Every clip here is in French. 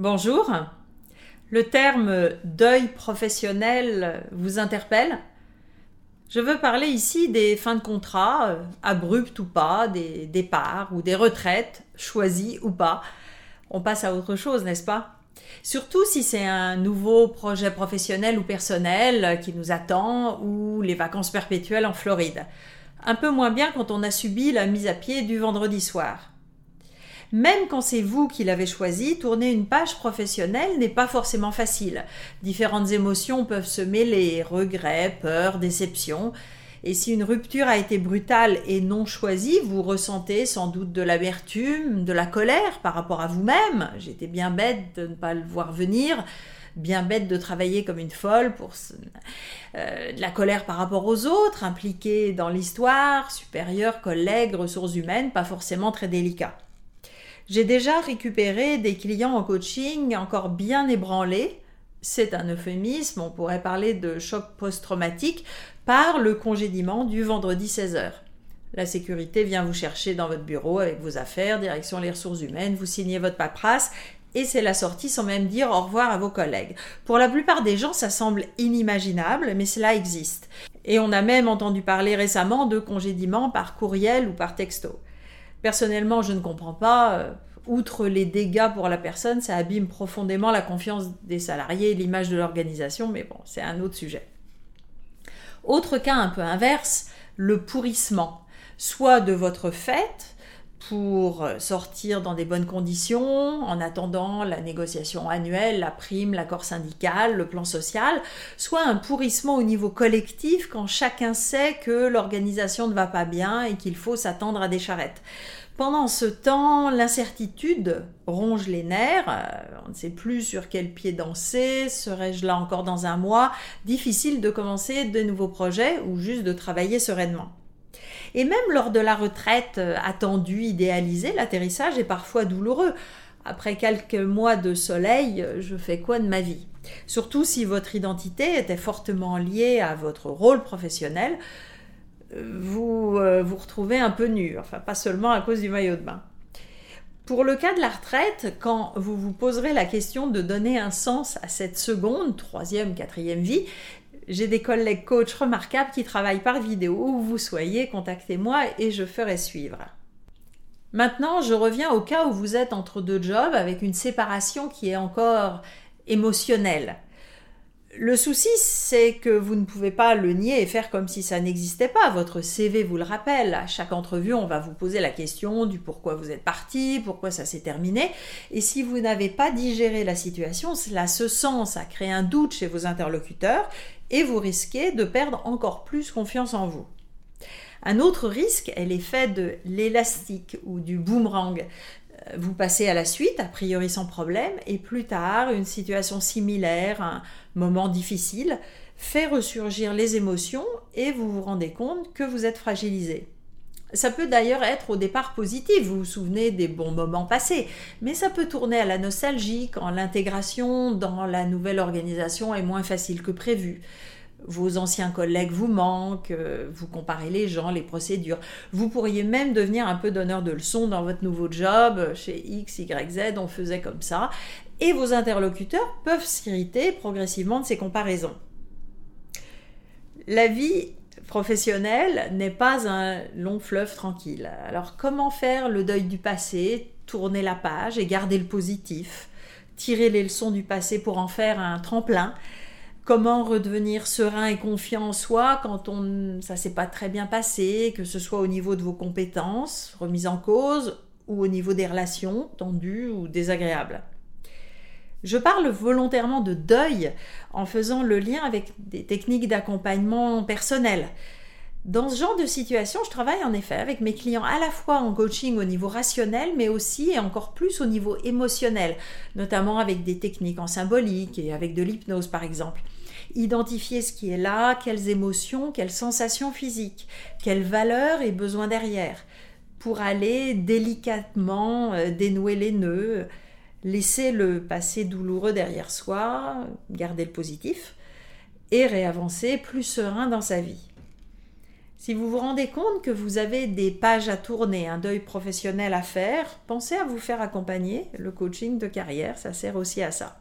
Bonjour. Le terme deuil professionnel vous interpelle? Je veux parler ici des fins de contrat, euh, abruptes ou pas, des départs ou des retraites, choisies ou pas. On passe à autre chose, n'est-ce pas? Surtout si c'est un nouveau projet professionnel ou personnel qui nous attend ou les vacances perpétuelles en Floride. Un peu moins bien quand on a subi la mise à pied du vendredi soir. Même quand c'est vous qui l'avez choisi, tourner une page professionnelle n'est pas forcément facile. Différentes émotions peuvent se mêler, regrets, peur, déception. Et si une rupture a été brutale et non choisie, vous ressentez sans doute de l'amertume, de la colère par rapport à vous-même. J'étais bien bête de ne pas le voir venir bien bête de travailler comme une folle pour euh, de la colère par rapport aux autres, impliqués dans l'histoire, supérieurs, collègues, ressources humaines, pas forcément très délicats. J'ai déjà récupéré des clients en coaching encore bien ébranlés. C'est un euphémisme, on pourrait parler de choc post-traumatique par le congédiement du vendredi 16h. La sécurité vient vous chercher dans votre bureau avec vos affaires, direction les ressources humaines, vous signez votre paperasse et c'est la sortie sans même dire au revoir à vos collègues. Pour la plupart des gens, ça semble inimaginable, mais cela existe. Et on a même entendu parler récemment de congédiement par courriel ou par texto. Personnellement, je ne comprends pas. Euh, outre les dégâts pour la personne, ça abîme profondément la confiance des salariés et l'image de l'organisation, mais bon, c'est un autre sujet. Autre cas un peu inverse, le pourrissement, soit de votre fête, pour sortir dans des bonnes conditions en attendant la négociation annuelle, la prime, l'accord syndical, le plan social, soit un pourrissement au niveau collectif quand chacun sait que l'organisation ne va pas bien et qu'il faut s'attendre à des charrettes. Pendant ce temps, l'incertitude ronge les nerfs, euh, on ne sait plus sur quel pied danser, serai-je là encore dans un mois, difficile de commencer de nouveaux projets ou juste de travailler sereinement. Et même lors de la retraite euh, attendue, idéalisée, l'atterrissage est parfois douloureux. Après quelques mois de soleil, je fais quoi de ma vie? Surtout si votre identité était fortement liée à votre rôle professionnel, vous euh, vous retrouvez un peu nu, enfin pas seulement à cause du maillot de bain. Pour le cas de la retraite, quand vous vous poserez la question de donner un sens à cette seconde, troisième, quatrième vie, j'ai des collègues coachs remarquables qui travaillent par vidéo. Où vous soyez, contactez-moi et je ferai suivre. Maintenant, je reviens au cas où vous êtes entre deux jobs avec une séparation qui est encore émotionnelle. Le souci, c'est que vous ne pouvez pas le nier et faire comme si ça n'existait pas. Votre CV vous le rappelle. À chaque entrevue, on va vous poser la question du pourquoi vous êtes parti, pourquoi ça s'est terminé. Et si vous n'avez pas digéré la situation, cela se sent, ça crée un doute chez vos interlocuteurs et vous risquez de perdre encore plus confiance en vous. Un autre risque est l'effet de l'élastique ou du boomerang vous passez à la suite, a priori sans problème, et plus tard, une situation similaire, un moment difficile, fait ressurgir les émotions et vous vous rendez compte que vous êtes fragilisé. Ça peut d'ailleurs être au départ positif, vous vous souvenez des bons moments passés, mais ça peut tourner à la nostalgie quand l'intégration dans la nouvelle organisation est moins facile que prévu vos anciens collègues vous manquent, euh, vous comparez les gens, les procédures. Vous pourriez même devenir un peu donneur de leçons dans votre nouveau job. Chez X, Y, Z, on faisait comme ça. Et vos interlocuteurs peuvent s'irriter progressivement de ces comparaisons. La vie professionnelle n'est pas un long fleuve tranquille. Alors comment faire le deuil du passé, tourner la page et garder le positif, tirer les leçons du passé pour en faire un tremplin comment redevenir serein et confiant en soi quand on, ça s'est pas très bien passé, que ce soit au niveau de vos compétences, remises en cause, ou au niveau des relations tendues ou désagréables. Je parle volontairement de deuil en faisant le lien avec des techniques d'accompagnement personnel. Dans ce genre de situation, je travaille en effet avec mes clients à la fois en coaching au niveau rationnel, mais aussi et encore plus au niveau émotionnel, notamment avec des techniques en symbolique et avec de l'hypnose par exemple identifier ce qui est là, quelles émotions, quelles sensations physiques, quelles valeurs et besoins derrière, pour aller délicatement euh, dénouer les nœuds, laisser le passé douloureux derrière soi, garder le positif, et réavancer plus serein dans sa vie. Si vous vous rendez compte que vous avez des pages à tourner, un deuil professionnel à faire, pensez à vous faire accompagner. Le coaching de carrière, ça sert aussi à ça.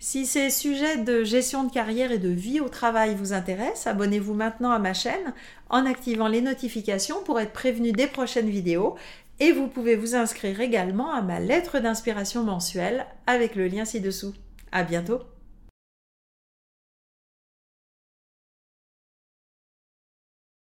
Si ces sujets de gestion de carrière et de vie au travail vous intéressent, abonnez-vous maintenant à ma chaîne en activant les notifications pour être prévenu des prochaines vidéos et vous pouvez vous inscrire également à ma lettre d'inspiration mensuelle avec le lien ci-dessous. À bientôt!